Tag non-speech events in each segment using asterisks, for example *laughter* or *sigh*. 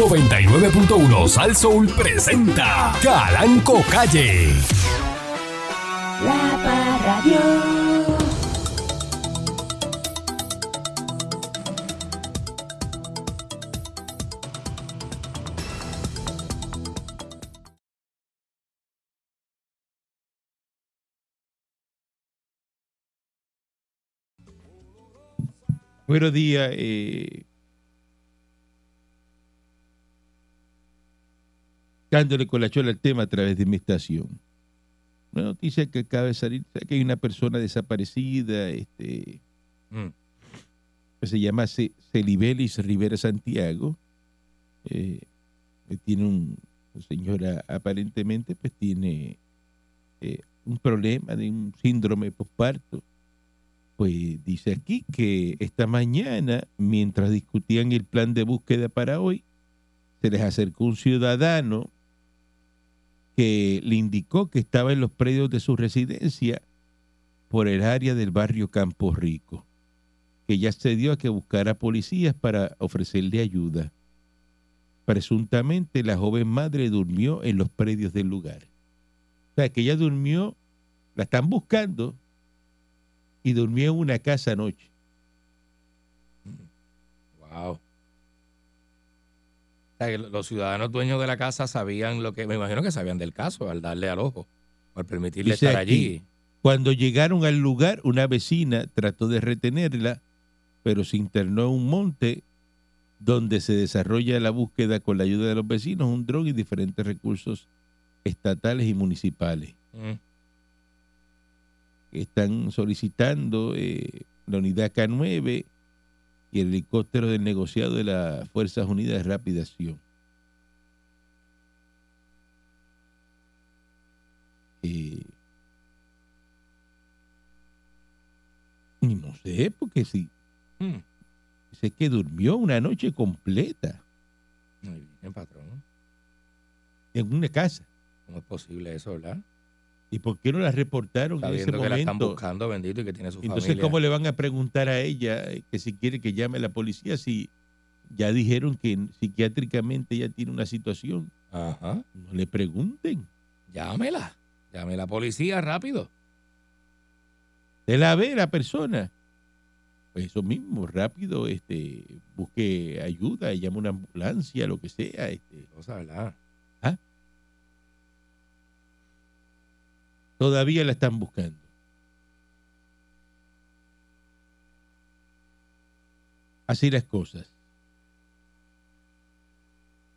99.1 Sal Soul presenta Calanco Calle. La Parradio. Buenos días. Eh, dándole al tema a través de mi estación. Una noticia que acaba de salir, que hay una persona desaparecida, este, Mm. que se llama Ce- Celibelis Rivera Santiago. eh, que tiene un, señora aparentemente pues tiene eh, un problema de un síndrome postparto. Pues dice aquí que esta mañana, mientras discutían el plan de búsqueda para hoy, se les acercó un ciudadano que le indicó que estaba en los predios de su residencia por el área del barrio Campo Rico, que ya accedió a que buscara policías para ofrecerle ayuda. Presuntamente la joven madre durmió en los predios del lugar. O sea, que ella durmió, la están buscando y durmió en una casa anoche. Wow. Sea, los ciudadanos dueños de la casa sabían lo que, me imagino que sabían del caso al darle al ojo, al permitirle Dice estar aquí, allí. Cuando llegaron al lugar, una vecina trató de retenerla, pero se internó en un monte donde se desarrolla la búsqueda con la ayuda de los vecinos, un dron y diferentes recursos estatales y municipales. Mm. Están solicitando eh, la unidad K9 y el helicóptero del negociado de las Fuerzas Unidas de Rápida Acción. Eh, y no sé, porque si Mm. dice que durmió una noche completa Muy bien, patrón. en una casa. ¿Cómo es posible eso, verdad? ¿Y por qué no la reportaron en ese que la están momento? buscando, bendito, y que tiene su Entonces, familia. ¿cómo le van a preguntar a ella que si quiere que llame a la policía si ya dijeron que psiquiátricamente ella tiene una situación? Ajá. No le pregunten. Llámela. Llame a la policía rápido. De la ve la persona. Pues eso mismo, rápido, este, busque ayuda, llame una ambulancia, lo que sea. Este. Cosa, ¿verdad? Todavía la están buscando. Así las cosas.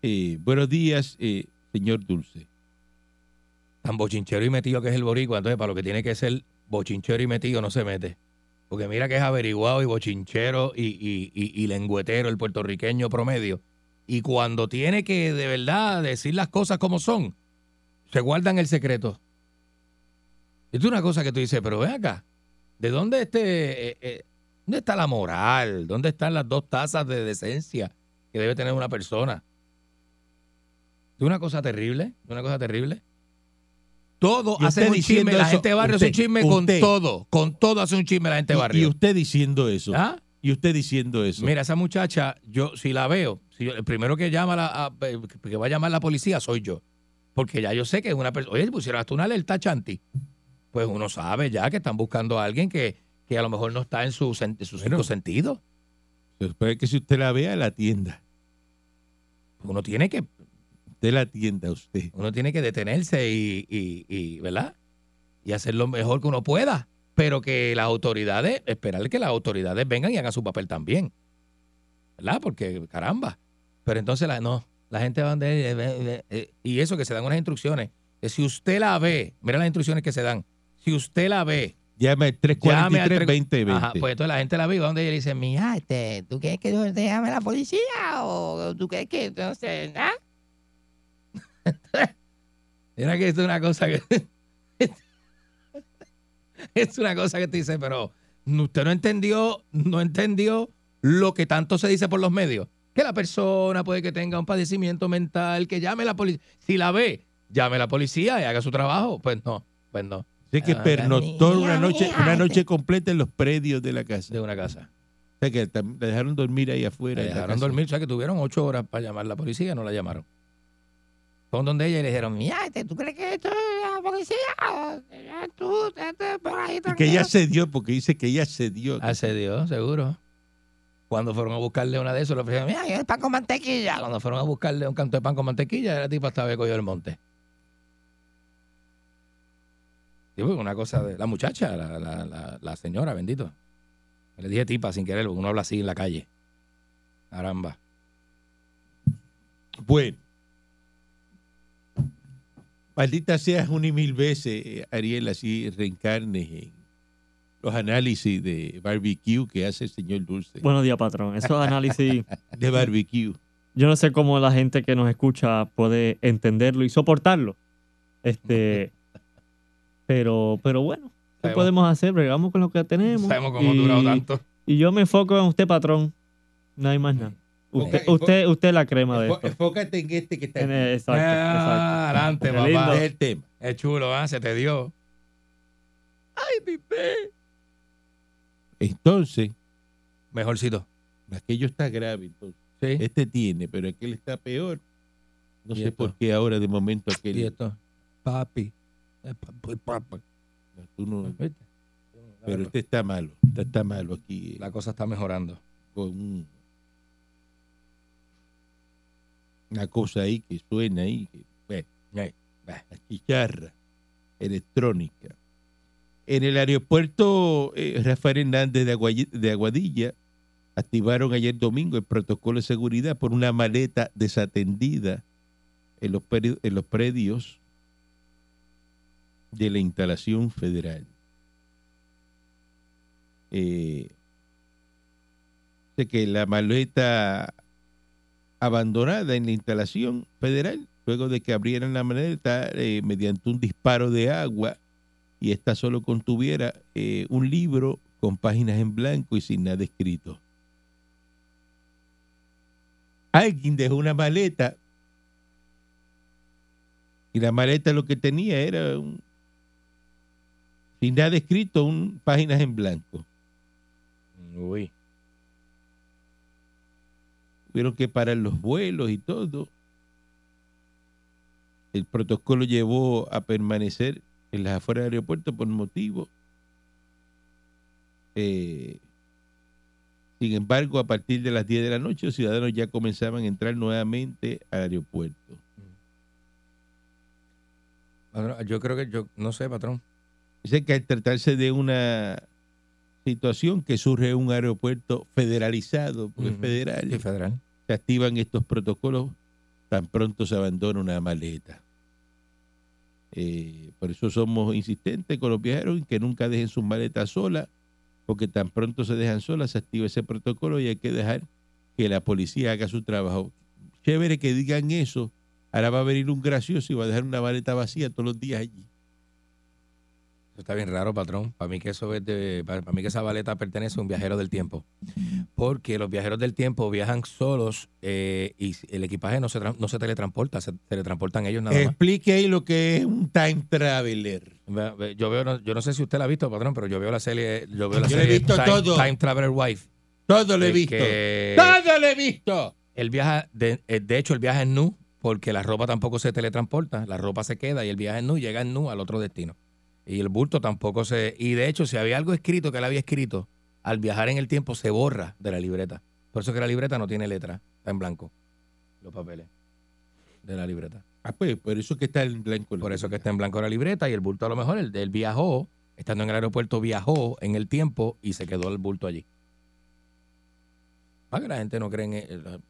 Eh, buenos días, eh, señor Dulce. Tan bochinchero y metido que es el boricua, entonces para lo que tiene que ser bochinchero y metido no se mete. Porque mira que es averiguado y bochinchero y, y, y, y lengüetero el puertorriqueño promedio. Y cuando tiene que de verdad decir las cosas como son, se guardan el secreto. Esto es una cosa que tú dices, pero ven acá, ¿de dónde este, eh, eh, dónde está la moral? ¿Dónde están las dos tazas de decencia que debe tener una persona? Es una cosa terrible, es una cosa terrible. Todo hace usted un chisme, la eso, gente de barrio hace un usted, chisme usted. con todo, con todo hace un chisme la gente de barrio. y usted diciendo eso. ¿Ah? Y usted diciendo eso. Mira, esa muchacha, yo si la veo, si el primero que llama a la- a- que va a llamar la policía soy yo. Porque ya yo sé que es una persona. Oye, pusieron hasta una alerta chanti. Pues uno sabe ya que están buscando a alguien que, que a lo mejor no está en su, sen- en su Bueno. cinco sentido. Se supone que si usted la vea, la atienda. Uno tiene que, Usted la atienda, usted. uno tiene que detenerse y, y, y, ¿verdad? Y hacer lo mejor que uno pueda. Pero que las autoridades, esperar que las autoridades vengan y hagan su papel también. ¿Verdad? Porque, caramba. Pero entonces, la, no, la gente va a... de- eh, eh, eh, y eso, que se dan unas instrucciones. Si usted la ve, mira las instrucciones que se dan. Si usted la ve, Llame al llame al 343 2020 Ajá, pues entonces la gente la ve y va donde ella dice, mira, este, ¿tú quieres que yo te llame a la policía? ¿O tú crees que, no sé, nada? *laughs* Mira que es una cosa que... *laughs* es una cosa que te dice, pero usted no entendió, no entendió lo que tanto se dice por los medios. Que la persona puede que tenga un padecimiento mental, que llame a la policía. Si la ve, llame a la policía y haga su trabajo. Pues no, pues no. Sé que Ah, pernoctó una noche, una este. noche completa en los predios de la casa. De una casa. O sea que la dejaron dormir ahí afuera. La dejaron dormir, o sea que tuvieron ocho horas para llamar a la policía, no la llamaron. Fueron donde ella y le dijeron, mira, este, ¿tú crees que esto es la policía? Ya Tú, estate por ahí Y que tranquilo". ella cedió, porque dice que ella cedió. Accedió, seguro. Cuando fueron a buscarle una de esos, le ofrecieron, mira, el pan con mantequilla. Cuando fueron a buscarle un canto de pan con mantequilla, la tipa estaba cogido el monte. Porque una cosa de la muchacha, la, la, la, la señora, bendito. Le dije tipa sin querer, porque uno habla así en la calle. Caramba. Bueno. Maldita seas una y mil veces, eh, Ariel, así reencarnes en los análisis de barbecue que hace el señor Dulce. Buenos días, patrón. Esos análisis, *laughs* De barbecue. yo no sé cómo la gente que nos escucha puede entenderlo y soportarlo. Este, *laughs* pero, pero bueno, ¿qué Sabemos- podemos hacer? Bregamos con lo que tenemos. Sabemos cómo ha y, durado tanto. Y yo me enfoco en usted, patrón. No hay más nada. Usted, usted, usted es la crema de Enfo- esto. Enfócate en este que está En el- exacto, exacto. Ah, adelante, Qué papá. lindo. Es el tema. Es chulo, ¿ah? Se te dio. Ay, mi pe. Entonces, Mejorcito. aquello está grave. Entonces, Sí. este tiene, pero aquel está peor. No ¿Y sé esto? por qué ahora de momento aquel. Y esto. Papi. Pero este está malo. Este está malo aquí. La cosa está mejorando. con un- una cosa ahí que suena ahí. Que, bueno, la chicharra electrónica. En el aeropuerto eh, Rafael Hernández de, Aguay- de Aguadilla activaron ayer domingo el protocolo de seguridad por una maleta desatendida en los, peri- en los predios de la instalación federal. Eh, de que la maleta abandonada en la instalación federal, luego de que abrieran la maleta eh, mediante un disparo de agua y esta solo contuviera eh, un libro con páginas en blanco y sin nada escrito. Alguien dejó una maleta y la maleta lo que tenía era un, sin nada escrito, un, páginas en blanco. Uy. tuvieron que parar los vuelos y todo. El protocolo llevó a permanecer en las afueras del aeropuerto por motivo. Eh, sin embargo, a partir de las 10 de la noche, los ciudadanos ya comenzaban a entrar nuevamente al aeropuerto. Yo creo que yo, no sé, patrón. Dice que al tratarse de una situación que surge en un aeropuerto federalizado, porque es Ujú. federal, Sí, federal. se activan estos protocolos tan pronto se abandona una maleta. Eh, por eso somos insistentes con los viajeros en que nunca dejen sus maletas solas, porque tan pronto se dejan solas, se activa ese protocolo y hay que dejar que la policía haga su trabajo. Chévere que digan eso. Ahora va a venir un gracioso y va a dejar una maleta vacía todos los días allí. Eso está bien raro, patrón. Para mí que eso es de, para, mí que esa baleta pertenece a un viajero del tiempo. Porque los viajeros del tiempo viajan solos eh, y el equipaje no se, tra- no se teletransporta, se teletransportan ellos nada más. Explique ahí lo que es un time traveler. Ve- ve- Yo veo, yo no sé si usted la ha visto, patrón, pero yo veo la serie, yo veo la Yo la he serie visto Time, todo. Time Traveler Wife. Todo lo he visto. Todo lo he visto. Él viaja, de, eh, de hecho, el viaje es nu, porque la ropa tampoco se teletransporta, la ropa se queda y el viaje es nu, llega en nu al otro destino. Y el bulto tampoco se... Y de hecho, si había algo escrito que él había escrito, al viajar en el tiempo se borra de la libreta. Por eso que la libreta no tiene letra, está en blanco, los papeles de la libreta. Ah, pues, por eso que está en blanco. Por eso que está en blanco la libreta y el bulto a lo mejor, él, él viajó, estando en el aeropuerto, viajó en el tiempo y se quedó el bulto allí. Para que la gente no cree en... el-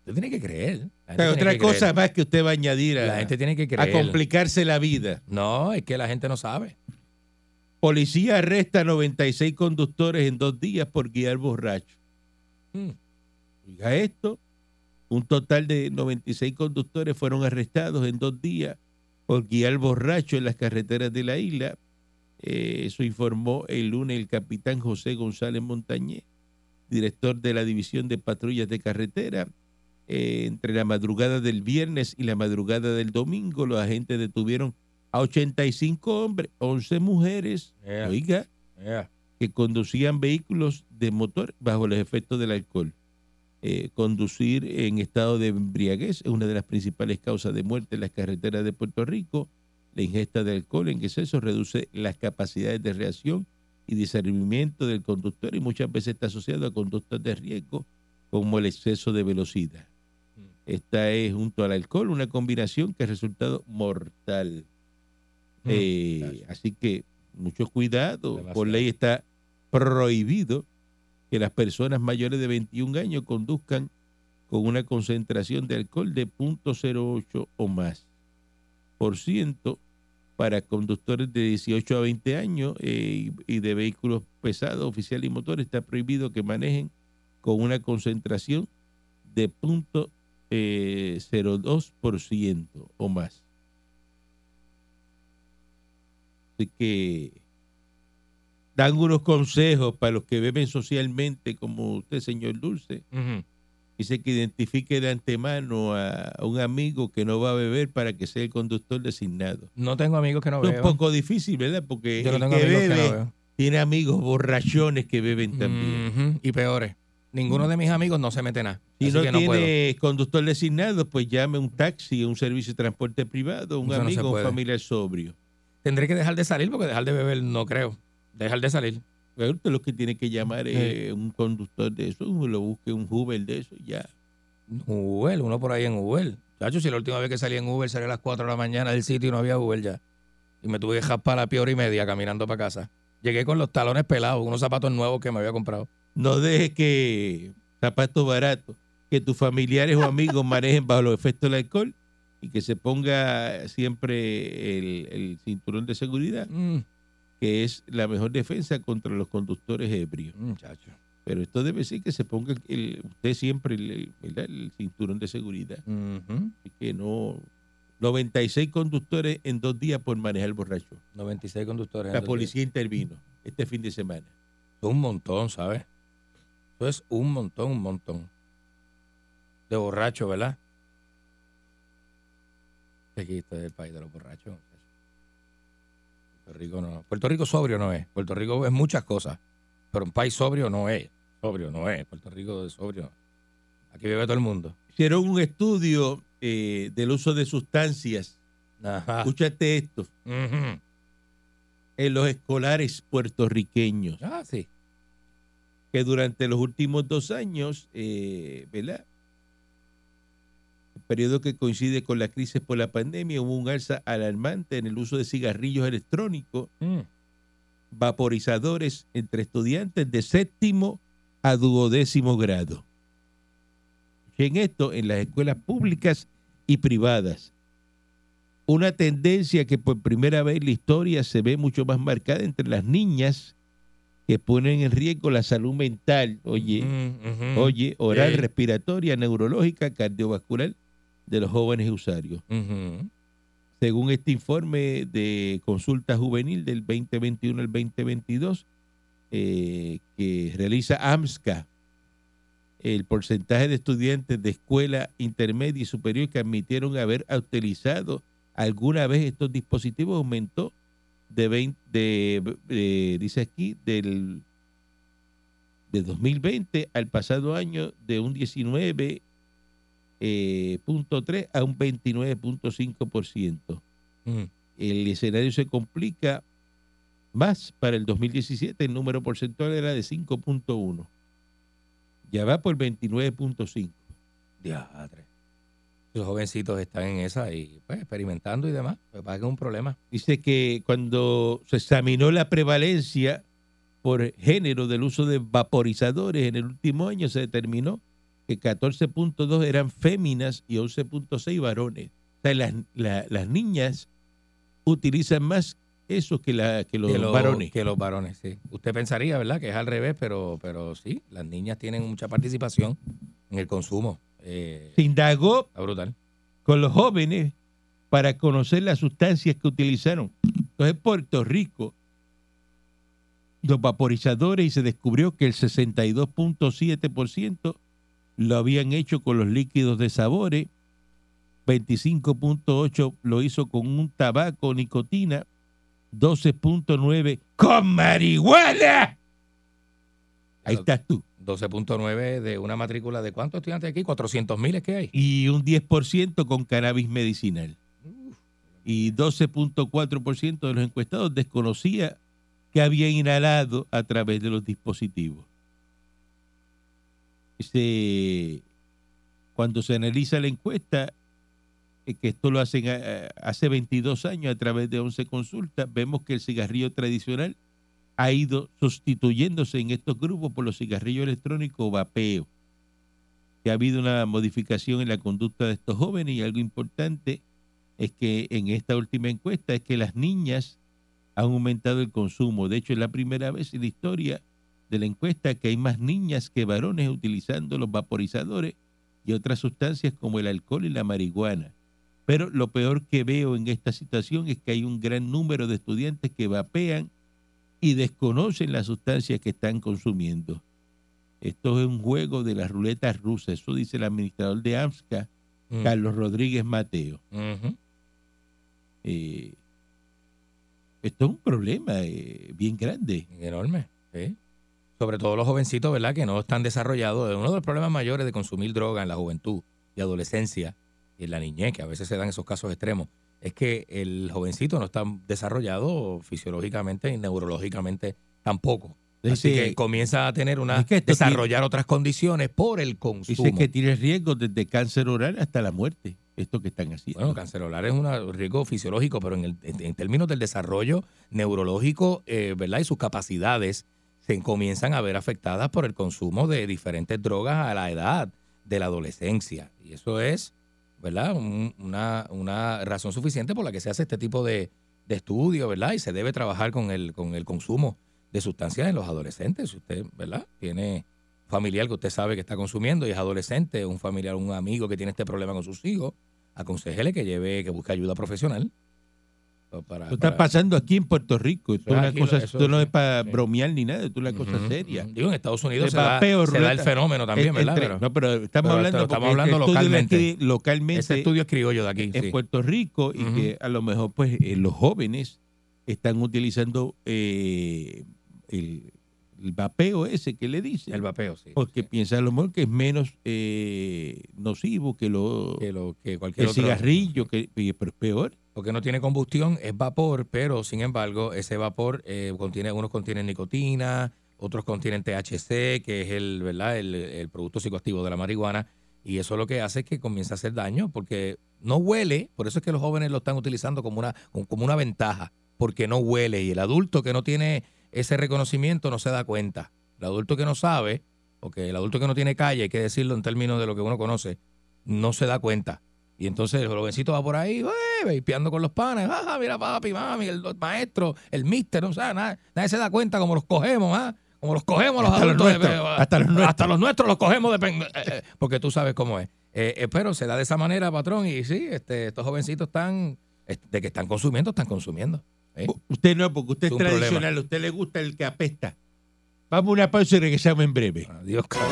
Usted tiene que creer. La O gente sea, tiene otra cosa creer. más que usted va a añadir a, La gente tiene que a creer. complicarse la vida. No, es que la gente no sabe. Policía arresta 96 conductores en dos días por guiar borracho. Oiga esto, un total de 96 conductores fueron arrestados en dos días por guiar borracho en las carreteras de la isla. Eh, eso informó el lunes el capitán José González Montañé, director de la División de Patrullas de Carretera. Eh, entre la madrugada del viernes y la madrugada del domingo, los agentes detuvieron a 85 hombres, 11 mujeres. Yeah, Oiga, yeah. que conducían vehículos de motor bajo los efectos del alcohol. Eh, conducir en estado de embriaguez es una de las principales causas de muerte en las carreteras de Puerto Rico. La ingesta de alcohol en exceso reduce las capacidades de reacción y discernimiento del conductor y muchas veces está asociado a conductas de riesgo como el exceso de velocidad. Esta es junto al alcohol una combinación que ha resultado mortal. Mm, Eh, así que mucho cuidado. Por ley está prohibido que las personas mayores de 21 años conduzcan con una concentración de alcohol de 0.08 o más por ciento para conductores de 18 a 20 años eh, y, de vehículos pesados, oficial y motor. Está prohibido que manejen con una concentración de eh, 0.02% o más. Así que dan unos consejos para los que beben socialmente, como usted, señor Dulce. Dice que identifique de antemano a, un amigo que no va a beber para que sea el conductor designado. No tengo amigos que no Es un poco difícil, ¿verdad? Porque Yo no el tengo que amigos que bebe no tiene amigos borrachones que beben también. Y peores. Ninguno de mis amigos no se mete nada. Si no que no puedo. tiene conductor designado, pues llame un taxi, un servicio de transporte privado, un Eso no amigo, un familiar sobrio. Tendré que dejar de salir porque dejar de beber no creo. Dejar de salir. Pero usted lo que tiene que llamar es un conductor de eso, lo busque un Uber de eso, ya. Uber, uno por ahí en Uber. Chacho, si la última vez que salí en Uber salí a las 4 de la mañana del sitio y no había Uber ya. Y me tuve que jaspar a la hora y media caminando para casa. Llegué con los talones pelados, unos zapatos nuevos que me había comprado. No dejes que zapatos baratos, que tus familiares o amigos manejen bajo los efectos del alcohol y que se ponga siempre el, el cinturón de seguridad, Mm, que es la mejor defensa contra los conductores ebrios. muchacho. Pero esto debe ser que se ponga el- usted siempre el, cinturón de seguridad. Así que no. 96 conductores en dos días por manejar borracho. 96 conductores. La en dos policía intervino este fin de semana. un montón, ¿sabes? Eso es un montón, un montón. De borracho, ¿verdad? Aquí está el país de los borrachos. Puerto Rico no. Puerto Rico sobrio no es. Puerto Rico es muchas cosas. Pero un país sobrio no es. Sobrio no es. Puerto Rico es sobrio. Aquí vive todo el mundo. Hicieron un estudio eh, del uso de sustancias. Ajá. Escúchate esto. En los escolares puertorriqueños, Ah, sí. Que durante los últimos dos años, eh, ¿verdad? El periodo que coincide con la crisis por la pandemia, hubo un alza alarmante en el uso de cigarrillos electrónicos Mm. vaporizadores entre estudiantes de séptimo a duodécimo grado. En esto, en las escuelas públicas y privadas. Una tendencia que por primera vez en la historia se ve mucho más marcada entre las niñas que ponen en riesgo la salud mental, oye, Mm, oye, oral, Sí. respiratoria, neurológica, cardiovascular de los jóvenes usuarios. Según este informe de consulta juvenil del 2021 al 2022, eh, que realiza AMSCA, el porcentaje de estudiantes de escuela intermedia y superior que admitieron haber utilizado alguna vez estos dispositivos aumentó de 20, de, de- dice aquí, del de 2020 al pasado año de un 19 eh, a un 29.5%. Mm. El escenario se complica más para el 2017. El número porcentual era de 5.1. Ya va por 29.5. Los jovencitos están en esa y pues experimentando y demás. Pues que es un problema. Dice que cuando se examinó la prevalencia por género del uso de vaporizadores en el último año, se determinó que 14.2 eran féminas y 11.6 varones. O sea, las, la- las niñas utilizan más eso que, la, que los que, los, varones. que los varones, sí. Usted pensaría, ¿verdad? Que es al revés, pero, pero sí, las niñas tienen mucha participación en el consumo. Eh, Se indagó brutal. con los jóvenes para conocer las sustancias que utilizaron. Entonces, Puerto Rico, los vaporizadores, y se descubrió que el 62.7% lo habían hecho con los líquidos de sabores, 25.8% lo hizo con un tabaco, nicotina, 12.9% con marihuana. Ahí estás tú. 12.9 de una matrícula de cuántos estudiantes aquí? 400 mil es que hay. Y un 10% con cannabis medicinal. Y 12.4% de los encuestados desconocía que había inhalado a través de los dispositivos. Se- cuando se analiza la encuesta, eh, que esto lo hacen eh, hace 22 años a través de 11 consultas, vemos que el cigarrillo tradicional ha ido sustituyéndose en estos grupos por los cigarrillos electrónicos vapeo. Que ha habido una modificación en la conducta de estos jóvenes y algo importante es que en esta última encuesta es que las niñas han aumentado el consumo. De hecho, es la primera vez en la historia de la encuesta que hay más niñas que varones utilizando los vaporizadores y otras sustancias como el alcohol y la marihuana. Pero lo peor que veo en esta situación es que hay un gran número de estudiantes que vapean y desconocen las sustancias que están consumiendo. Esto es un juego de las ruletas rusas, eso dice el administrador de AMSCA, Mm. Carlos Rodríguez Mateo. Eh, esto es un problema eh, bien grande. Enorme, sí. Sobre todo los jovencitos, ¿verdad? Que no están desarrollados. Uno de los problemas mayores de consumir droga en la juventud y adolescencia y en la niñez, que a veces se dan esos casos extremos, es que el jovencito no está desarrollado fisiológicamente y neurológicamente tampoco. Así que comienza a tener una Es que esto desarrollar otras condiciones por el consumo. Dice que tiene riesgo desde cáncer oral hasta la muerte. Esto que están haciendo. Bueno, cáncer oral es un riesgo fisiológico, pero en, el- en- en términos del desarrollo neurológico, eh, ¿verdad? Y sus capacidades se comienzan a ver afectadas por el consumo de diferentes drogas a la edad de la adolescencia. Y eso es, ¿verdad? Un- una, una razón suficiente por la que se hace este tipo de, de estudio, ¿verdad? Y se debe trabajar con el, con el consumo de sustancias en los adolescentes. Si usted, ¿verdad? Tiene familiar que usted sabe que está consumiendo y es adolescente, un familiar, un amigo que tiene este problema con sus hijos, aconsejele que lleve, que busque ayuda profesional. Para, Esto está para- pasando aquí en Puerto Rico. Esto, una cosa, eso esto no es para sí. bromear ni nada, esto es una cosa Ujú, seria. ujú. Digo, en Estados Unidos El se da, se da el fenómeno también, ¿verdad? entre- Pero no, pero estamos pero hablando, estamos hablando localmente. aquí, localmente ese estudio es criollo de aquí. en sí. Puerto Rico y Ujú. que a lo mejor pues eh, los jóvenes están utilizando eh, el, el vapeo ese que le dicen. El vapeo, sí. porque sí. piensa a lo mejor que es menos eh, nocivo que, lo, que, lo, que cualquier el otro- cigarrillo, que, pero es peor. porque no tiene combustión, es vapor, pero sin embargo, ese vapor eh, contiene, unos contienen nicotina, otros contienen THC, que es el, ¿verdad? El, el producto psicoactivo de la marihuana, y eso lo que hace es que comienza a hacer daño, porque no huele, por eso es que los jóvenes lo están utilizando como una, como una ventaja, porque no huele, y el adulto que no tiene ese reconocimiento no se da cuenta. El adulto que no sabe, o que el adulto que no tiene calle, hay que decirlo en términos de lo que uno conoce, no se da cuenta. Y entonces el jovencito va por ahí, vapeando con los panes. ¡Ah, mira papi, mami, el maestro, el mister! O sea, nada- nadie se da cuenta cómo los cogemos, ¿ah? Como los cogemos los Hasta los adultos. de- nuestros, hasta los nuestros. Hasta los nuestros los cogemos de eh, eh, porque tú sabes cómo es. Eh, eh, pero se da de esa manera, patrón, y sí, este, estos jovencitos están, este, de que están consumiendo, están consumiendo. ¿Eh? Usted no, porque usted es, Es un problema. tradicional, a usted le gusta el que apesta. Vamos a una pausa y regresamos en breve. Adiós, cabrón.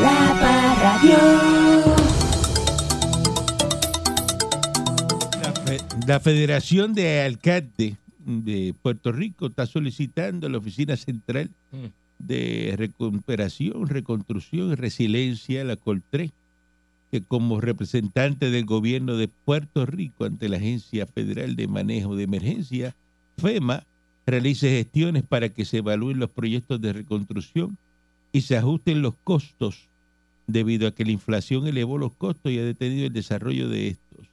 La Parradio. La, fe- la Federación de Alcaldes de Puerto Rico está solicitando a la Oficina Central Mm. de Recuperación, Reconstrucción y Resiliencia, la COL3, que como representante del gobierno de Puerto Rico ante la Agencia Federal de Manejo de Emergencia, FEMA, realice gestiones para que se evalúen los proyectos de reconstrucción y se ajusten los costos debido a que la inflación elevó los costos y ha detenido el desarrollo de estos.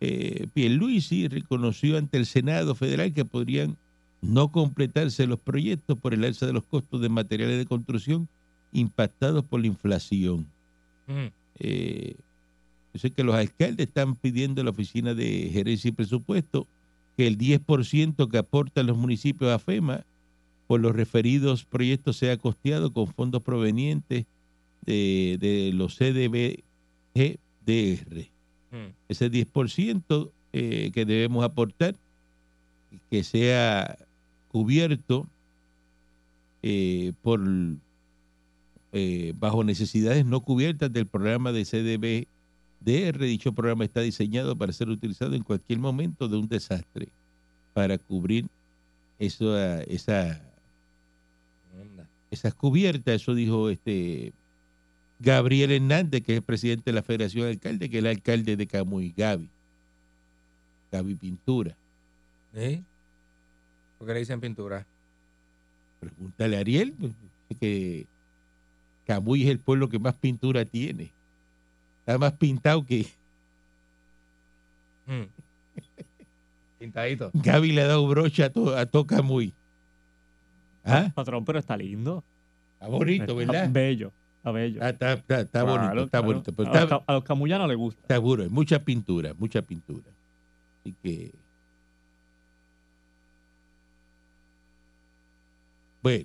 Eh, Pierluisi reconoció ante el Senado Federal que podrían no completarse los proyectos por el alza de los costos de materiales de construcción impactados por la inflación. Mm. Eh, yo sé que los alcaldes están pidiendo a la Oficina de Gerencia y Presupuesto que el 10% que aportan los municipios a FEMA por los referidos proyectos sea costeado con fondos provenientes de, de los CDBGDR. Mm. Ese 10% eh, que debemos aportar, que sea cubierto eh, por eh, bajo necesidades no cubiertas del programa de CDBDR. Dicho programa está diseñado para ser utilizado en cualquier momento de un desastre para cubrir eso, esa, esas cubiertas. Eso dijo este Gabriel Hernández, que es el presidente de la Federación de Alcaldes, que es el alcalde de Camuy, Gaby. Gaby Pintura. ¿Sí? ¿Por qué le dicen pintura? Pregúntale a Ariel, que Camuy es el pueblo que más pintura tiene. Está más pintado que Mm. *laughs* Pintadito. Gaby le ha dado brocha a todo, a todo Camuy. ¿Ah? Patrón, pero está lindo. Está bonito, Está ¿verdad? bello. Está bello. Ah, Está, está- está Claro, bonito, está claro. bonito. Pero a, los, está, a los camuyanos les gusta. seguro, hay mucha pintura, mucha pintura. Así que. Bueno,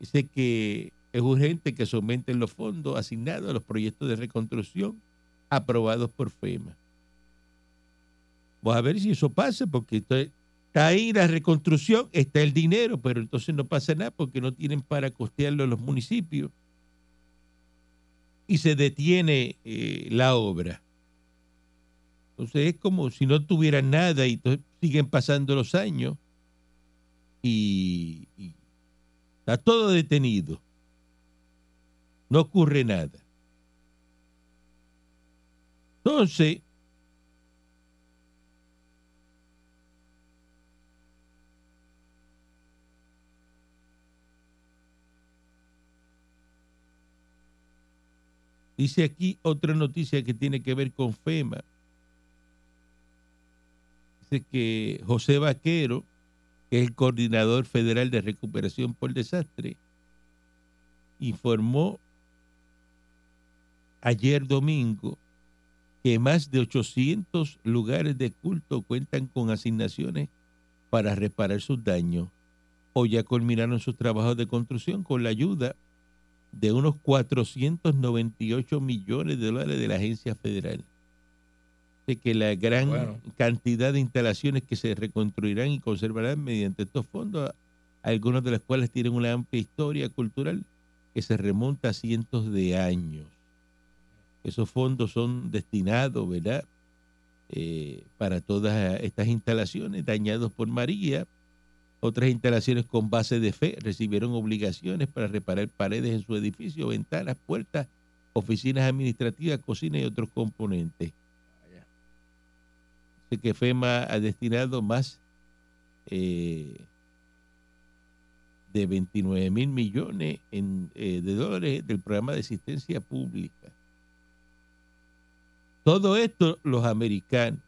dice que es urgente que se aumenten los fondos asignados a los proyectos de reconstrucción aprobados por FEMA. Vamos a ver si eso pasa, porque está ahí la reconstrucción, está el dinero, pero entonces no pasa nada porque no tienen para costearlo los municipios y se detiene eh, la obra. Entonces es como si no tuvieran nada y siguen pasando los años y está todo detenido. No ocurre nada. Entonces, Dice aquí otra noticia que tiene que ver con FEMA. Dice que José Vaquero, que es el coordinador federal de recuperación por desastre, informó ayer domingo que más de 800 lugares de culto cuentan con asignaciones para reparar sus daños o ya culminaron sus trabajos de construcción con la ayuda de unos 498 millones de dólares de la agencia federal. De que la gran Bueno. cantidad de instalaciones que se reconstruirán y conservarán mediante estos fondos, algunos de los cuales tienen una amplia historia cultural que se remonta a cientos de años. Esos fondos son destinados, ¿verdad? Eh, para todas estas instalaciones dañados por María, otras instalaciones con base de fe recibieron obligaciones para reparar paredes en su edificio, ventanas, puertas, oficinas administrativas, cocina y otros componentes. Dice que FEMA ha destinado más eh, de 29 mil millones en, eh, de dólares del programa de asistencia pública. Todo esto los americanos.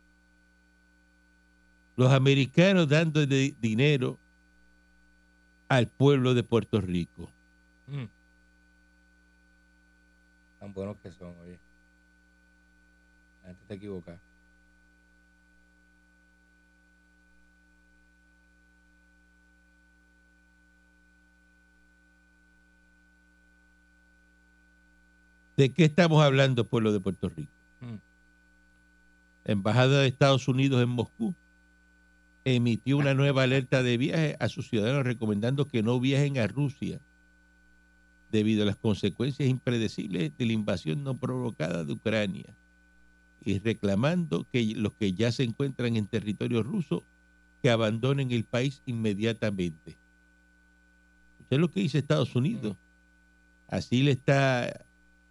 Los americanos dando de- dinero al pueblo de Puerto Rico. Mm. Tan buenos que son, oye. La gente está equivocada. ¿De qué estamos hablando, pueblo de Puerto Rico? Mm. La Embajada de Estados Unidos en Moscú emitió una nueva alerta de viaje a sus ciudadanos recomendando que no viajen a Rusia debido a las consecuencias impredecibles de la invasión no provocada de Ucrania y reclamando que los que ya se encuentran en territorio ruso que abandonen el país inmediatamente. Usted lo que dice Estados Unidos. Así le está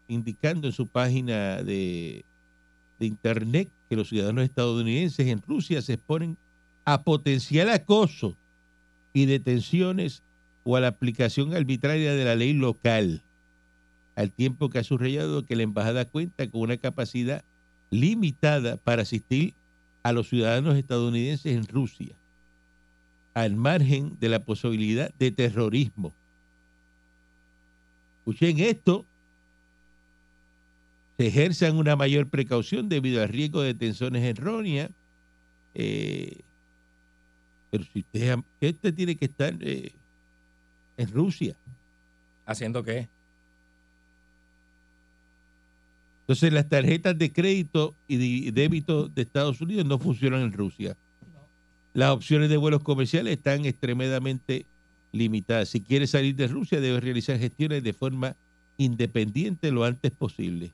indicando en su página de, de internet que los ciudadanos estadounidenses en Rusia se exponen a potencial acoso y detenciones o a la aplicación arbitraria de la ley local, al tiempo que ha subrayado que la embajada cuenta con una capacidad limitada para asistir a los ciudadanos estadounidenses en Rusia, al margen de la posibilidad de terrorismo. Escuchen esto, se ejerzan una mayor precaución debido al riesgo de detenciones erróneas. eh, pero si usted, ¿qué usted tiene que estar eh, en Rusia. ¿Haciendo qué? Entonces las tarjetas de crédito y de débito de Estados Unidos no funcionan en Rusia. Las opciones de vuelos comerciales están extremadamente limitadas. Si quiere salir de Rusia debe realizar gestiones de forma independiente lo antes posible.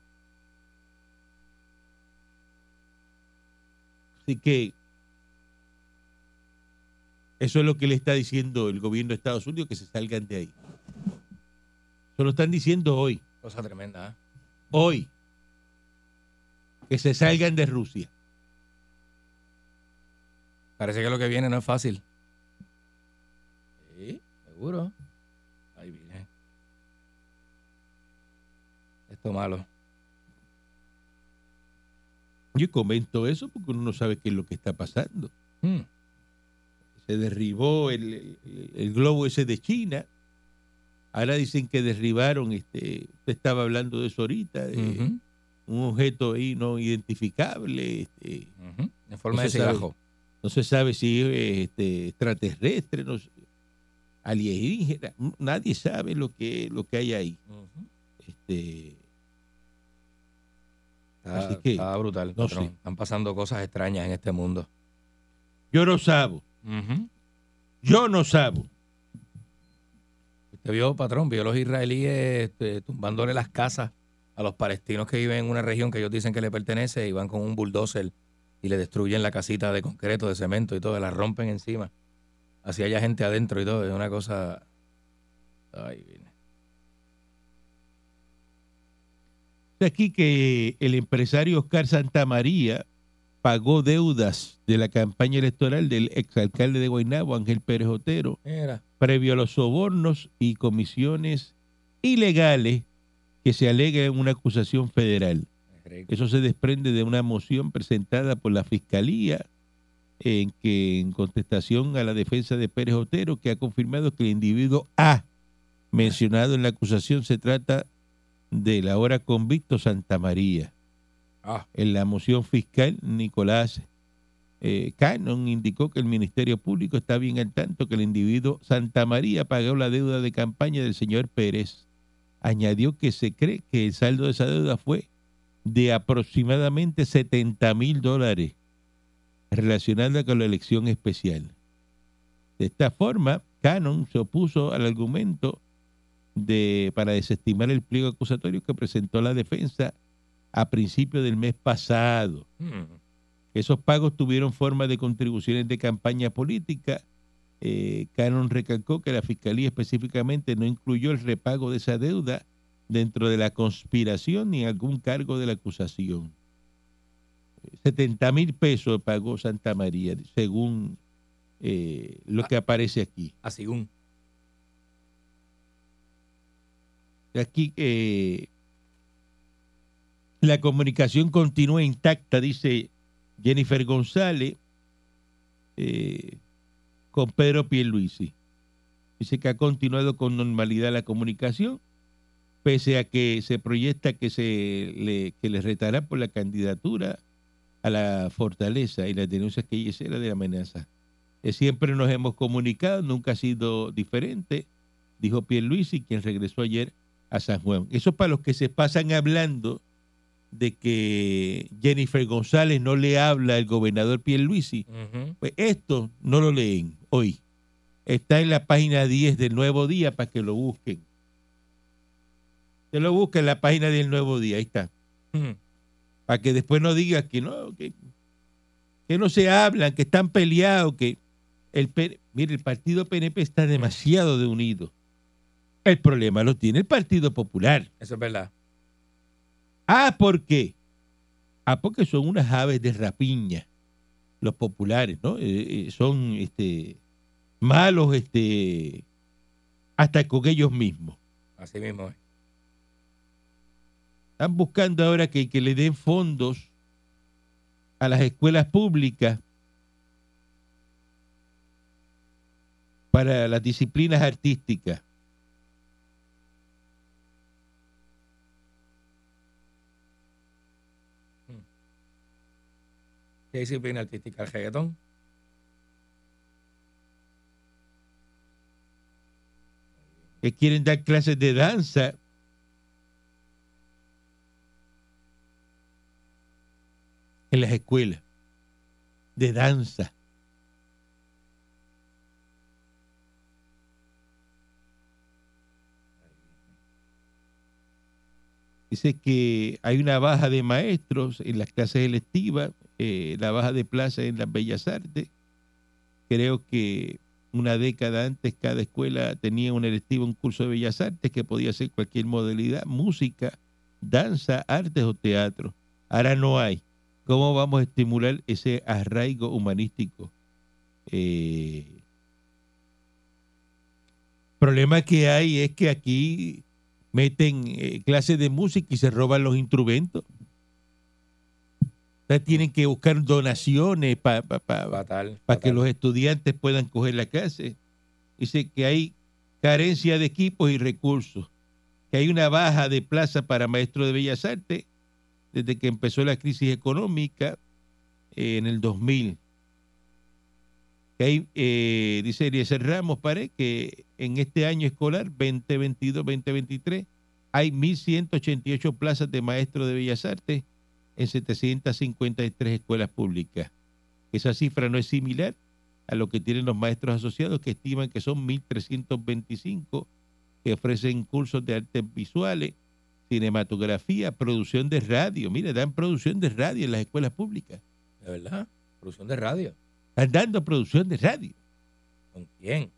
Así que eso es lo que le está diciendo el gobierno de Estados Unidos, que se salgan de ahí. Eso lo están diciendo hoy. Cosa tremenda. ¿eh? Hoy. Que se salgan de Rusia. Parece que lo que viene no es fácil. Sí, seguro. Ay, virgen. Esto malo. Yo comento eso porque uno no sabe qué es lo que está pasando. Hmm. Se derribó el, el- el globo ese de China. Ahora dicen que derribaron, este, usted estaba hablando de eso ahorita, de un objeto ahí no identificable. Este. En forma No de cigajo. no se sabe si es este, extraterrestre, no alienígena. Nadie sabe lo que, lo que hay ahí. Este, Así que, está brutal. no patrón. sé. Están pasando cosas extrañas en este mundo. yo no sabo, Ujú. yo no sabo. Usted vio, patrón, vio a los israelíes este, tumbándole las casas a los palestinos que viven en una región que ellos dicen que le pertenece y van con un bulldozer y le destruyen la casita de concreto, de cemento y todo, la rompen encima. Así haya gente adentro y todo, es una cosa... Ay, viene. Aquí que el empresario Oscar Santamaría pagó deudas de la campaña electoral del exalcalde de Guaynabo, Ángel Pérez Otero, Mira, previo a los sobornos y comisiones ilegales que se alega en una acusación federal. Eso se desprende de una moción presentada por la Fiscalía en que en contestación a la defensa de Pérez Otero, que ha confirmado que el individuo A mencionado en la acusación se trata del ahora convicto Santa María. Ah, En la moción fiscal, Nicolás eh, Cannon indicó que el Ministerio Público está bien al tanto que el individuo Santa María pagó la deuda de campaña del señor Pérez. Añadió que se cree que el saldo de esa deuda fue de aproximadamente 70 mil dólares relacionada con la elección especial. De esta forma, Cannon se opuso al argumento de, para desestimar el pliego acusatorio que presentó la defensa a principios del mes pasado. mm, Esos pagos tuvieron forma de contribuciones de campaña política. Eh, Cannon recalcó que la Fiscalía específicamente no incluyó el repago de esa deuda dentro de la conspiración ni algún cargo de la acusación. 70 mil pesos pagó Santa María, según eh, lo que aparece aquí. así un. Aquí eh, la comunicación continúa intacta, dice Jennifer González, eh, con Pedro Pierluisi. Dice que ha continuado con normalidad la comunicación, pese a que se proyecta que se le, que retará por la candidatura a la fortaleza y las denuncias que ella hiciera de amenaza. Eh, siempre nos hemos comunicado, nunca ha sido diferente, dijo Pierluisi, quien regresó ayer a San Juan. Eso es para los que se pasan hablando de que Jennifer González no le habla al gobernador Pierluisi. Ujú. Pues esto no lo leen hoy. Está en la página 10 del Nuevo Día para que lo busquen. Se lo busquen en la página del Nuevo Día, ahí está. Para que después no digan que no, que, que no se hablan, que están peleados, que el mire, el partido PNP está demasiado de unido. El problema lo tiene el Partido Popular. Eso es verdad. Ah, ¿por qué? Ah, porque son unas aves de rapiña, los populares, ¿no? Eh, eh, son este, malos este, hasta con ellos mismos. Así mismo es. Están buscando ahora que, que le den fondos a las escuelas públicas para las disciplinas artísticas. ¿Qué disciplina artística? ¿El que quieren dar clases de danza. En las escuelas. De danza. Dice que hay una baja de maestros en las clases electivas, eh, la baja de plazas en las bellas artes. Creo que una década antes cada escuela tenía un electivo, un curso de bellas artes que podía ser cualquier modalidad, música, danza, artes o teatro. Ahora no hay. ¿Cómo vamos a estimular ese arraigo humanístico? Eh, problema que hay es que aquí meten eh, clases de música y se roban los instrumentos. Tienen que buscar donaciones para Fatal. para que los estudiantes puedan coger la clase. Dice que hay carencia de equipos y recursos, que hay una baja de plaza para maestros de bellas artes desde que empezó la crisis económica eh, en el 2000. Que hay, eh, dice Eliezer Ramos, Pared, que en este año escolar 2022-2023 hay 1.188 plazas de maestros de bellas artes en 753 escuelas públicas. Esa cifra no es similar a lo que tienen los maestros asociados, que estiman que son 1.325 que ofrecen cursos de artes visuales, cinematografía, producción de radio. Mire, dan producción de radio en las escuelas públicas. De verdad. Producción de radio. Están dando producción de radio. ¿Con quién?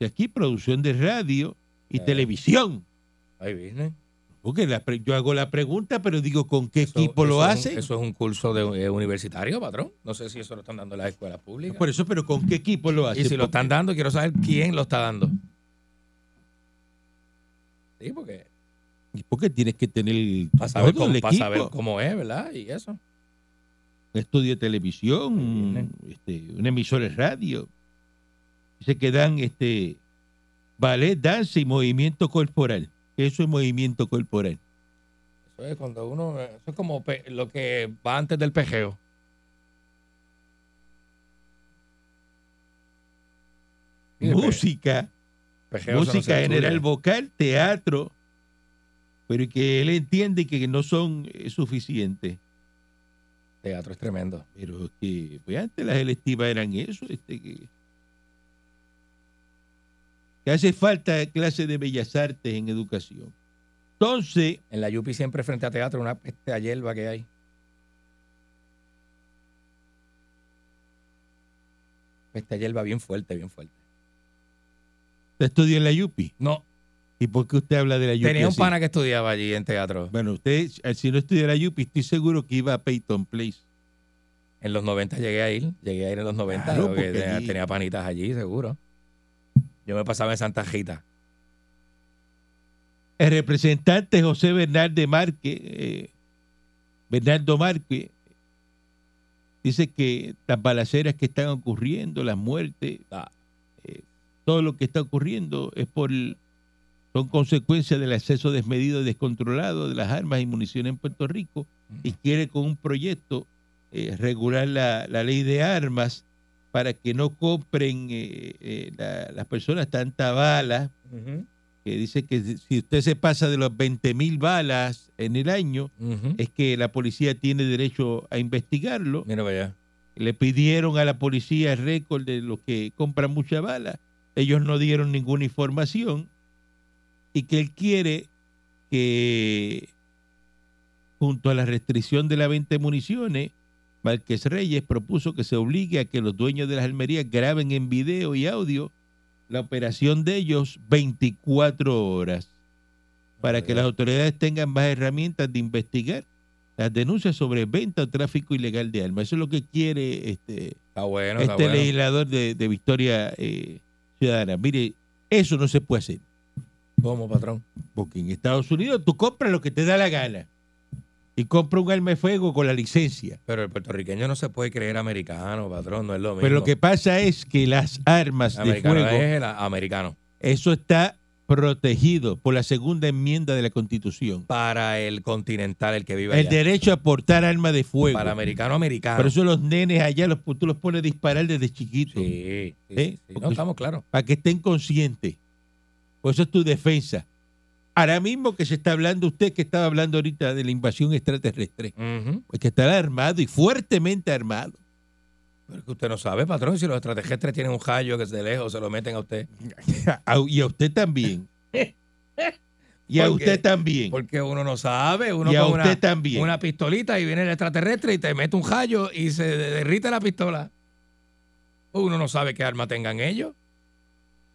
Y aquí producción de radio y Eh. televisión. Hay business. Porque la pre- yo hago la pregunta, pero digo, ¿con qué Eso- equipo lo es un- hace? eso es un curso de, eh, universitario, patrón. No sé si eso lo están dando en las escuelas públicas. Por eso, pero ¿con qué equipo lo hace? y si lo están dando, quiero saber quién lo está dando. Sí, porque Porque tienes que tener el, para saber, cómo, el para saber cómo es, ¿verdad? Y eso. un estudio de televisión, un, este, una emisora de radio. Dice que dan este ballet, danza y movimiento corporal. Eso es movimiento corporal. Eso es cuando uno. Eso es como lo que va antes del pejeo. Música, pejeo no música estudia. general vocal, teatro, pero que él entiende que no son eh, suficientes. Teatro es tremendo. Pero que pues antes las electivas eran eso, este, que, que hace falta clase de bellas artes en educación. Entonces, En la Yupi siempre frente a teatro, una peste a hierba que hay. Peste a hierba bien fuerte, bien fuerte. usted estudió en la Yupi. No, ¿Y por qué usted habla de la Yupi? tenía un así? pana que estudiaba allí en teatro. Bueno, usted, eh, si no estudió en la Yupi, estoy seguro que iba a Peyton Place. En los 90 llegué a ir, llegué a ir en los 90, Claro, porque porque tenía, allí- tenía panitas allí, seguro. Yo me pasaba en Santa Gita. El representante José Bernardo Márquez, eh, Bernardo Márquez, dice que las balaceras que están ocurriendo, las muertes, Ah. eh, todo lo que está ocurriendo es por son consecuencias del acceso desmedido y descontrolado de las armas y municiones en Puerto Rico y quiere con un proyecto eh, regular la, la ley de armas para que no compren eh, eh, la- las personas tanta balas que dice que si- usted se pasa de los 20 mil balas en el año, es que la policía tiene derecho a investigarlo. Mira allá. Le pidieron a la policía el récord de los que compran mucha bala. Ellos no dieron ninguna información y que él quiere que junto a la restricción de la venta de municiones, Márquez Reyes propuso que se obligue a que los dueños de las almerías graben en video y audio la operación de ellos 24 horas para que las autoridades tengan más herramientas de investigar las denuncias sobre venta o tráfico ilegal de armas. Eso es lo que quiere este, Está bueno, está este bueno. legislador de, de Victoria eh, Ciudadana. Mire, eso no se puede hacer. ¿Cómo, patrón? Porque en Estados Unidos tú compras lo que te da la gana. Y compras un arma de fuego con la licencia. Pero el puertorriqueño no se puede creer americano, patrón, no es lo mismo. Pero lo que pasa es que las armas de fuego, es el americano. eso está protegido por la segunda enmienda de la Constitución. Para el continental, el que vive El allá. derecho a portar armas de fuego. Para americano, americano. Por eso los nenes allá los, tú los pones a disparar desde chiquitos. Sí, sí, ¿Eh? sí. No, Porque- estamos claros. para que estén conscientes. Por eso es tu defensa. Ahora mismo que se está hablando, usted que estaba hablando ahorita de la invasión extraterrestre, Ujú. pues que estará armado y fuertemente armado. Pero que usted no sabe, patrón, si los extraterrestres tienen un rayo que de lejos se lo meten a usted. *laughs* Y a usted también. Y a usted también. Porque uno no sabe, uno Y a con usted una, también. una pistolita y viene el extraterrestre y te mete un rayo y se de- derrite la pistola. Uno no sabe qué arma tengan ellos.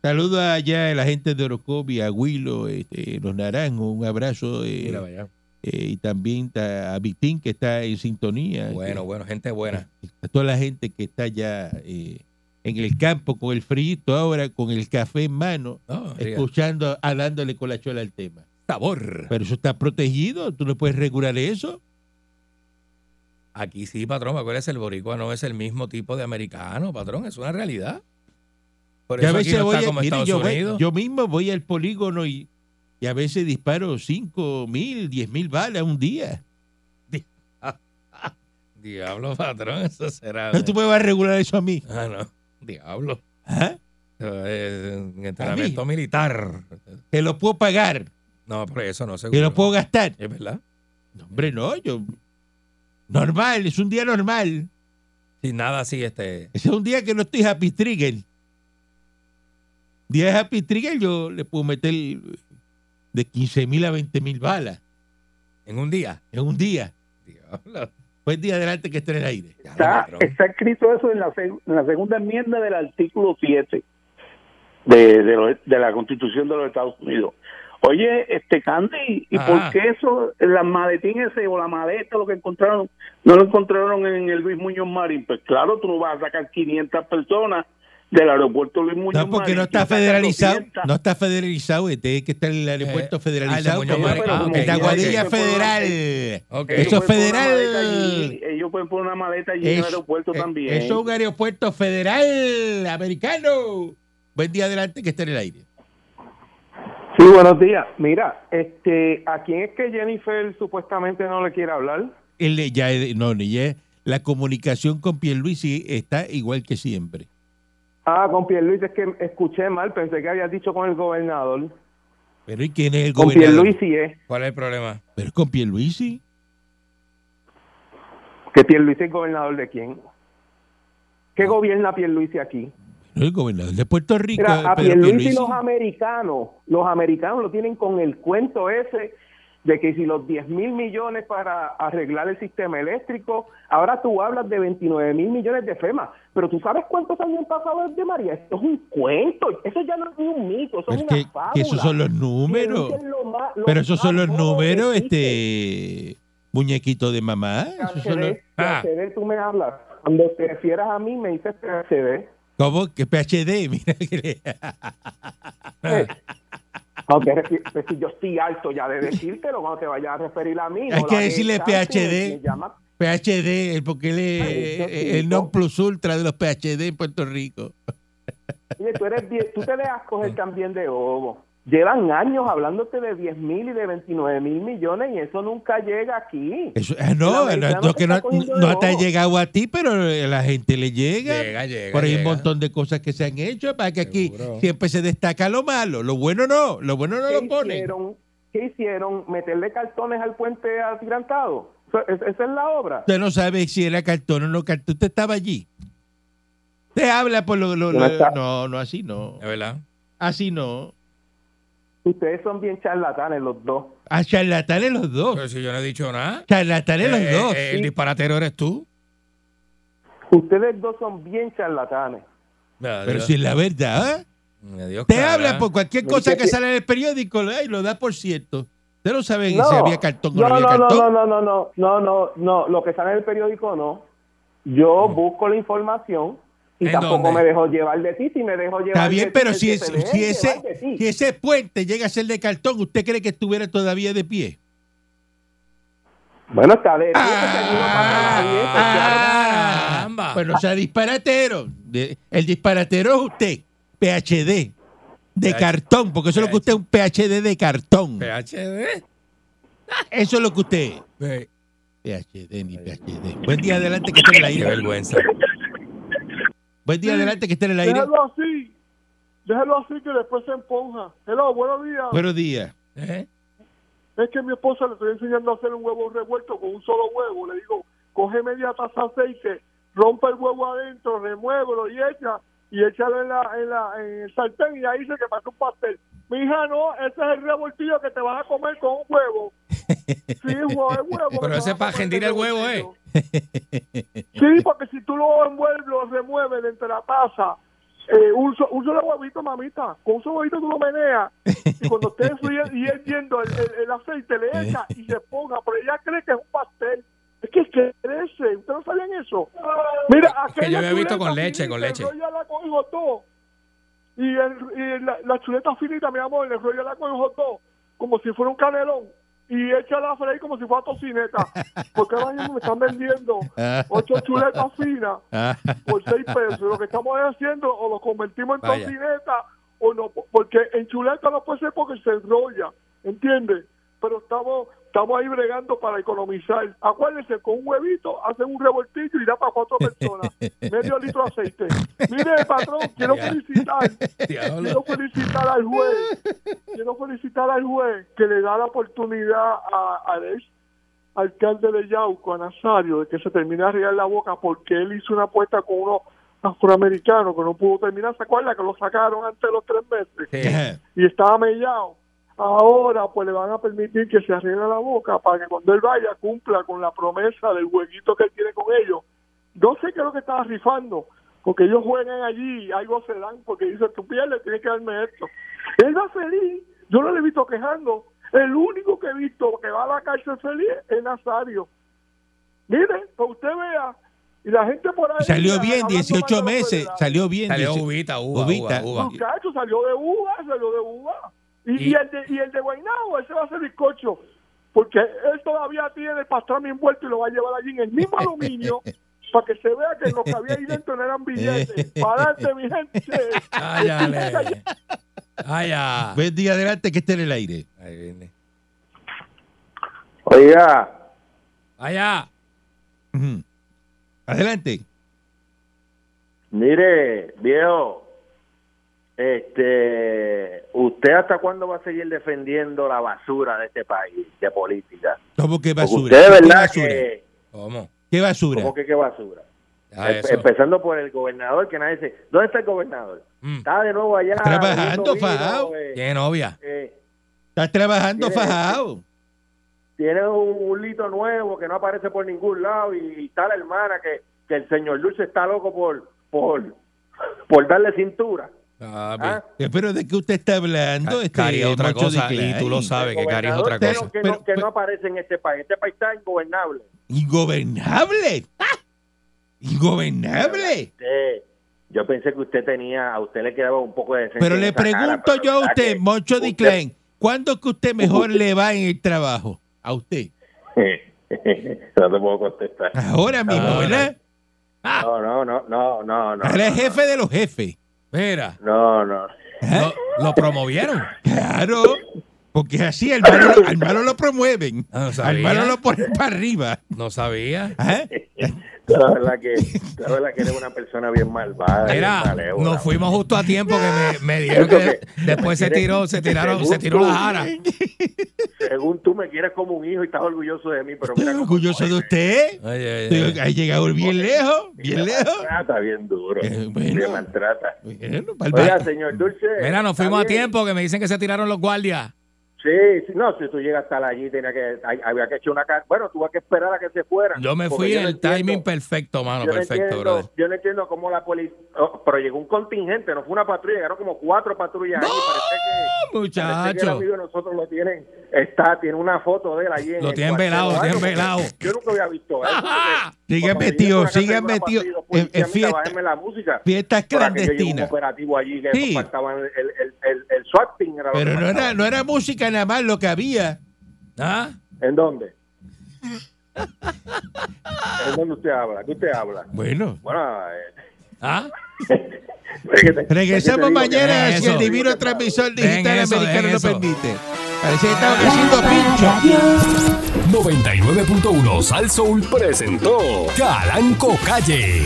Saludo allá a la gente de Orocovia, a Willo, este, los Naranjos, un abrazo. eh, Mira, vaya. eh, y también ta- a Victín, que está en sintonía. Bueno, que- bueno, gente buena. a toda la gente que está allá eh, en el campo con el frío ahora, con el café en mano, escuchando, a dándole con la chola al tema. sabor. Pero eso está protegido, tú no puedes regular eso. Aquí sí, patrón, acuérdese, el boricua no es el mismo tipo de americano, patrón, es una realidad. Por a eso aquí veces no voy, a- mire, yo, voy- Unidos. yo mismo voy al polígono y, y a veces disparo 5 mil, 10 mil balas un día. *laughs* Diablo, patrón, eso será. No tú me vas a regular eso a mí. Ah, no. Diablo. ¿Ah? Es un entrenamiento militar. Que lo puedo pagar, No, pero eso no que seguro. lo puedo gastar. Es verdad. No, hombre, no, yo... Normal, es un día normal. Sin nada así, este. Ese es un día que no estoy happy trigger. Día de happy trigger yo le puedo meter de 15 mil a 20 mil balas En un día. en un día. Diablo. Buen día adelante que esté en el aire. Está, escrito eso en la, seg- en la segunda enmienda del artículo 7 de, de, lo- de la Constitución de los Estados Unidos. Oye, este Candy, ¿y Ajá. por qué eso, las maletines ese o la maleta, lo que encontraron, no lo encontraron en el Luis Muñoz Marín? Pues claro, tú no vas a sacar 500 personas del aeropuerto Luis Muñoz No, porque Marín. no está federalizado. 200. No está federalizado. este Tiene que estar en el aeropuerto Eh, federalizado. ah, Marín. Ah, como ok, el de Aguadilla Federal. Eso es pueden poner una federal. allí, ellos pueden poner una maleta allí en el aeropuerto eh, también. Eso es un aeropuerto federal americano. Buen día adelante que esté en el aire. Sí, buenos días. Mira, este, ¿a quién es que Jennifer supuestamente no le quiere hablar? Él ya, no, ni ya- la comunicación con Pierluisi está igual que siempre. Ah, con Pierluisi es que escuché mal, pensé que habías dicho con el gobernador. Pero ¿y quién es el Con gobernador? Pierluisi es, ¿Cuál es el problema? Pero es con Pierluisi. que Pierluisi es gobernador de quién. ¿Qué gobierna Pierluisi aquí? No, el gobernador de Puerto Rico. Mira, a Pedro Pierluisi Pierluisi. los americanos, los americanos lo tienen con el cuento ese de que si los 10 mil millones para arreglar el sistema eléctrico, ahora tú hablas de 29 mil millones de FEMA, pero tú sabes cuántos años han pasado desde María, esto es un cuento, eso ya no es un mito, eso Pero es es una que, fábula. que esos son los números. dicen lo más- lo Pero esos son los números, este muñequito de mamá. Son los- PHD, PHD, tú me hablas. Cuando te refieras a mí, me dices PHD. ¿Cómo? Que PHD, *laughs* mira que le- Pues si yo estoy alto ya de decírtelo cuando te vayas a referir a mí. Hay no que decirle PhD. PHD, porque él es Ay, el non ¿no? plus ultra de los PHD en Puerto Rico. Oye, tú, eres bien- tú te dejas coger *laughs* también de bobo. Llevan años hablándote de 10 mil y de 29 mil millones y eso nunca llega aquí. Eso, ah, no, no, no, que no, no te ha llegado a ti, pero a la gente le llega. Llega, llega. Por ahí hay un montón de cosas que se han hecho para que aquí Seguro. siempre se destaca lo malo. Lo bueno no, lo bueno no ¿Qué lo ponen. hicieron? ¿Qué hicieron? ¿Meterle cartones al puente atirantado? Esa es la obra. Usted no sabe si era cartón o no cartón. Usted estaba allí. Te habla por lo, lo-. No, no, así no. Es verdad. Así no. Ustedes son bien charlatanes los dos. A charlatanes los dos. Pero si yo no he dicho nada. Charlatanes los Eh, dos. eh, el disparatero eres tú. Ustedes dos son bien charlatanes. Pero si es la verdad. ¿eh? Adiós, Te cara. habla por cualquier cosa que sale en el periódico ay, lo da por cierto. Usted no sabe No, si había cartón o no, no, había no, no, cartón. no, no, no, no, no, no, lo que sale en el periódico no. Yo busco la información y ¿En tampoco dónde? me dejo llevar de ti, si me dejo llevar Está bien, de pero si, que es- se deje si, ese, si ese puente llega a ser de cartón, ¿usted cree que estuviera todavía de pie? Bueno, está de pie, pues, Ah, caramba. pues no sea disparatero. De- El disparatero es usted, PHD, de cartón, porque eso es lo que usted es un PHD de cartón. PHD. Eso es lo que usted es. PHD ni PHD. Buen día adelante que esté en el Qué vergüenza. Buen día adelante que esté en el aire. Déjalo así. Déjalo así que después se emponja. Hello, buenos días. Buenos días. ¿Eh? Es que mi esposa le estoy enseñando a hacer un huevo revuelto con un solo huevo. Le digo, coge media taza de aceite, rompe el huevo adentro, remuévelo y echa, y échalo en, la, en, la, en el sartén y ahí se que pasa un pastel. Mi hija, no, ese es el revoltillo que te vas a comer con un huevo. *laughs* Sí, huevo, es huevo. Pero ese a para rendir de el huevo, ¿eh? Sí, porque si tú lo envuelves, lo remueves de entre la taza, eh, un, so- un solo huevito, mamita, con un solo huevito tú lo meneas y cuando esté frío y hirviendo el, el, el aceite le echa y se ponga, pero ella cree que es un pastel. Es que crece, ¿ustedes no sabían eso? Mira, que yo he visto con leche, con leche. enróllala con el hot dog. Y, el, y la, la chuleta finita, mi amor, le enrollala con el hot dog, como si fuera un canelón. Y échala a freír como si fuera tocineta. *laughs* Porque ahora mismo me están vendiendo ocho chuletas finas por seis pesos. Lo que estamos haciendo, o lo convertimos en Vaya. tocineta, o no, porque en chuleta no puede ser porque se enrolla, ¿entiendes? Pero estamos estamos ahí bregando para economizar. Acuérdense, con un huevito hacen un revoltillo y da para cuatro personas. *laughs* Medio litro de aceite. Mire, patrón, quiero felicitar. Quiero felicitar al juez. Quiero felicitar al juez que le da la oportunidad a, al ex alcalde de Yauco, a Nazario, de que se termine de arreglar la boca porque él hizo una apuesta con unos afroamericanos que no pudo terminar. ¿Se acuerda que lo sacaron antes de los tres meses? Sí. y estaba mellado. Ahora pues le van a permitir que se arregle la boca para que cuando él vaya cumpla con la promesa del jueguito que él tiene con ellos. No sé qué es lo que estaba rifando, porque ellos juegan allí y algo se dan, porque dicen, tú pierdes, tienes que darme esto. Él va feliz, yo no le he visto quejando. El único que he visto que va a la cárcel feliz es Nazario. Mire, para usted vea, y la gente por ahí... Salió bien, mal de los 18 meses. Salió bien. Salió 18 uvita, uva, uva, uva. Muchacho, salió de uva, salió de uva. Y, Y- y el de, y el de Guaynabo, ese va a ser bizcocho. Porque él todavía tiene el pastrami envuelto y lo va a llevar allí en el mismo aluminio *laughs* para que se vea que lo que había ahí dentro no eran billetes. Para adelante, mi gente. Cállale. Vaya. Buen día adelante que esté en el aire. Ahí viene. Oiga, Vaya. Ujú. Adelante. mire, viejo, este, ¿usted hasta cuándo va a seguir defendiendo la basura de este país, de política? ¿Cómo que Porque basura? usted de ¿Qué verdad basura? que... ¿Cómo? ¿Qué basura? ¿Cómo que qué basura? Empe- eso. Empezando por el gobernador, que nadie dice, ¿dónde está el gobernador? Mm. Está de nuevo allá. Trabajando, bebiendo vino, fajao. eh, Tiene novia. eh, Estás trabajando fajado. tiene un, un lito nuevo que no aparece por ningún lado y, y está la hermana que, que el señor Dulce está loco por, por, por darle cintura. ¿Ah? Eh, ¿Pero de qué usted está hablando? Este, Cari es otra cosa y tú lo sabes que Cari es otra no- cosa. Que, no, que pero- no aparece en este país. Este país está ingobernable. Ingobernable. ¡Ah! Ingobernable. Usted- yo pensé que usted tenía, a usted le quedaba un poco de Pero le cara, pregunto pero yo a ¿verdad usted, Moncho Decline, ¿cuándo es que usted *laughs* mejor Usted- le va en el trabajo? A usted. *laughs* no te puedo contestar. Ahora mismo. ¿verdad? No, no, no, no, no, no. Ahora es jefe de los jefes. Mira, No, no. ¿Ah? lo, lo promovieron. *laughs* Claro. Porque así al *laughs* malo, al malo lo promueven. No al malo lo ponen para arriba. No sabía. ¿Ah? *laughs* La verdad que, la verdad que eres una persona bien malvada. bien Mira, malévola. nos fuimos justo a tiempo que me, me dijeron que de- después se tiró, se tiraron, se tiró la jara. Según tú me quieres como un hijo y estás orgulloso de mí, pero Estoy mira cómo orgulloso de usted. Ay, ay, ay. Ha llegado bien lejos, bien me lejos. maltrata bien duro. Eh, bueno. Me maltrata. Bueno, Oiga, señor Dulce. Mira, nos fuimos a tiempo que me dicen que se tiraron los guardias. Sí, sí, no, si tú llegas hasta allí, tenía que, hay- había que echar una cara. Bueno, tuve que esperar a que se fueran. Yo me fui en no el entiendo- timing perfecto, mano, yo no perfecto, entiendo- brother. Yo no entiendo cómo la policía. pero llegó un contingente, no fue una patrulla, llegaron como cuatro patrullas ahí. Parece que, parece que el Muchacho. amigo de nosotros lo tienen. Está, tiene una foto de él allí. En Lo el tienen velado, lo tienen velado. Yo nunca había visto eso. porque Sigan cuando yo metidos, llego a una casa sigan de una metidos patrulla, en, policía, en mira, fiestas bájenme la música. fiestas clandestinas. operativo allí que Sí. faltaban el, el, el, el SWAT team era lo Pero no era, no era música nada más lo que había. ¿Ah? ¿En dónde? *laughs* ¿En dónde usted habla? ¿Qué usted habla? Bueno, Bueno, eh, ¿Ah? regresamos mañana si el divino transmisor digital eso, americano lo permite. Parece que estamos La haciendo pincho. Parradio. 99.1 Sal Soul presentó Calanco Calle.